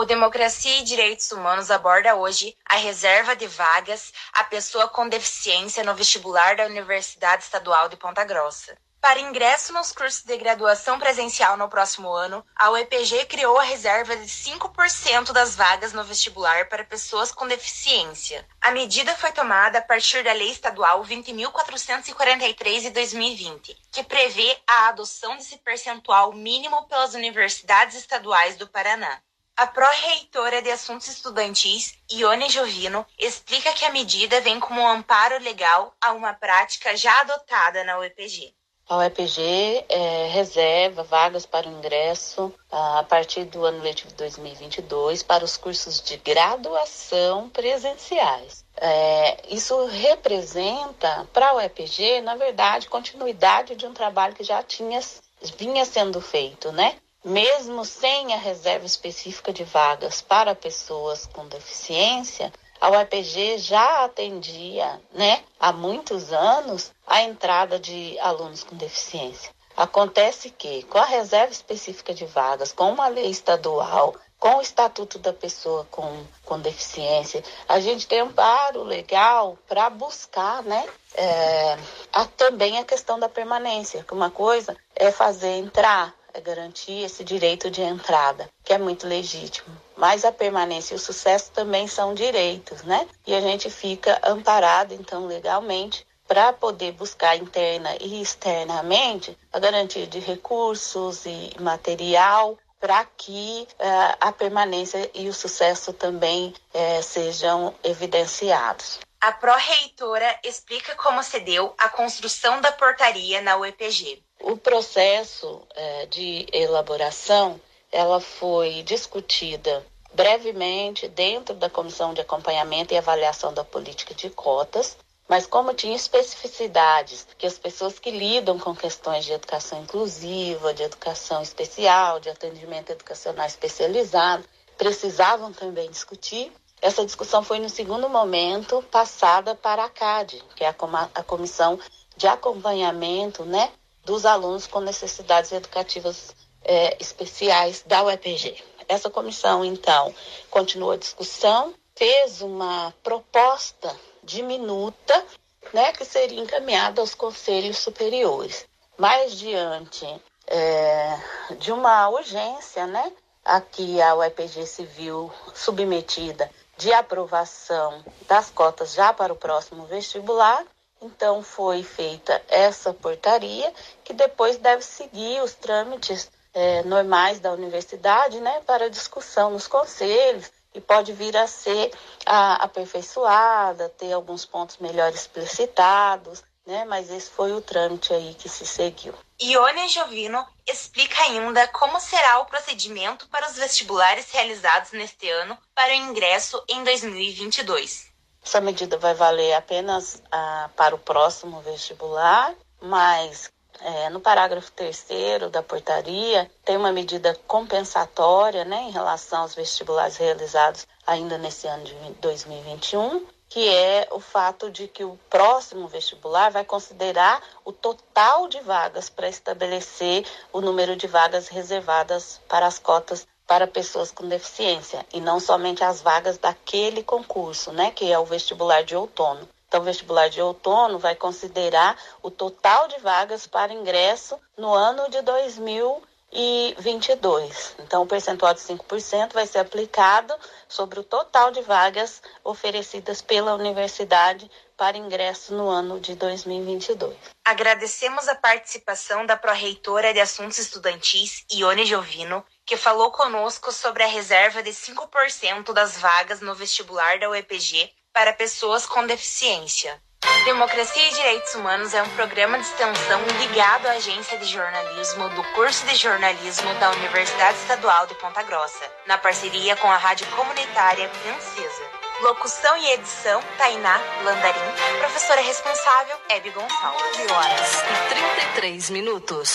O Democracia e Direitos Humanos aborda hoje a reserva de vagas à pessoa com deficiência no vestibular da Universidade Estadual de Ponta Grossa. Para ingresso nos cursos de graduação presencial no próximo ano, a UEPG criou a reserva de 5% das vagas no vestibular para pessoas com deficiência. A medida foi tomada a partir da Lei Estadual 20.443 de 2020, que prevê a adoção desse percentual mínimo pelas universidades estaduais do Paraná. A pró-reitora de Assuntos Estudantis, Ione Jovino, explica que a medida vem como um amparo legal a uma prática já adotada na UEPG. A UEPG é, reserva vagas para o ingresso a partir do ano letivo 2022 para os cursos de graduação presenciais. É, isso representa para a UEPG, na verdade, continuidade de um trabalho que já tinha, vinha sendo feito, né? Mesmo sem a reserva específica de vagas para pessoas com deficiência, a UEPG já atendia, né, há muitos anos, a entrada de alunos com deficiência. Acontece que, com a reserva específica de vagas, com uma lei estadual, com o Estatuto da Pessoa com, com Deficiência, a gente tem um paro legal para buscar, né, é, a, também a questão da permanência, que uma coisa é fazer entrar é garantir esse direito de entrada, que é muito legítimo. Mas a permanência e o sucesso também são direitos, né? E a gente fica amparado, então, legalmente, para poder buscar interna e externamente a garantia de recursos e material para que uh, a permanência e o sucesso também uh, sejam evidenciados. A pró-reitora explica como se deu a construção da portaria na UEPG. O processo é, de elaboração, ela foi discutida brevemente dentro da Comissão de Acompanhamento e Avaliação da Política de Cotas, mas como tinha especificidades que as pessoas que lidam com questões de educação inclusiva, de educação especial, de atendimento educacional especializado, precisavam também discutir, essa discussão foi no segundo momento passada para a CAD, que é a, a comissão de acompanhamento né, dos alunos com necessidades educativas é, especiais da UEPG. Essa comissão, então, continuou a discussão, fez uma proposta diminuta, né, que seria encaminhada aos conselhos superiores. Mas diante é, de uma urgência, né, a que a UEPG se viu submetida de aprovação das cotas já para o próximo vestibular. Então, foi feita essa portaria, que depois deve seguir os trâmites é, normais da universidade, né, para discussão nos conselhos, e pode vir a ser a, aperfeiçoada, ter alguns pontos melhor explicitados, né, mas esse foi o trâmite aí que se seguiu. Ione Jovino explica ainda como será o procedimento para os vestibulares realizados neste ano para o ingresso em 2022. Essa medida vai valer apenas ah, para o próximo vestibular, mas é, no parágrafo terceiro da portaria tem uma medida compensatória né, em relação aos vestibulares realizados ainda nesse ano de 2021 que é o fato de que o próximo vestibular vai considerar o total de vagas para estabelecer o número de vagas reservadas para as cotas para pessoas com deficiência e não somente as vagas daquele concurso, né, que é o vestibular de outono. Então, o vestibular de outono vai considerar o total de vagas para ingresso no ano de 2000 e 22. Então, o percentual de 5% vai ser aplicado sobre o total de vagas oferecidas pela universidade para ingresso no ano de 2022. Agradecemos a participação da pró-reitora de Assuntos Estudantis, Ione Giovino, que falou conosco sobre a reserva de 5% das vagas no vestibular da UEPG para pessoas com deficiência. Democracia e Direitos Humanos é um programa de extensão ligado à agência de jornalismo do curso de jornalismo da Universidade Estadual de Ponta Grossa, na parceria com a rádio comunitária Princesa. Locução e edição, Tainá Landarim. Professora responsável, Hebe Gonçalves. 9 horas e 33 minutos.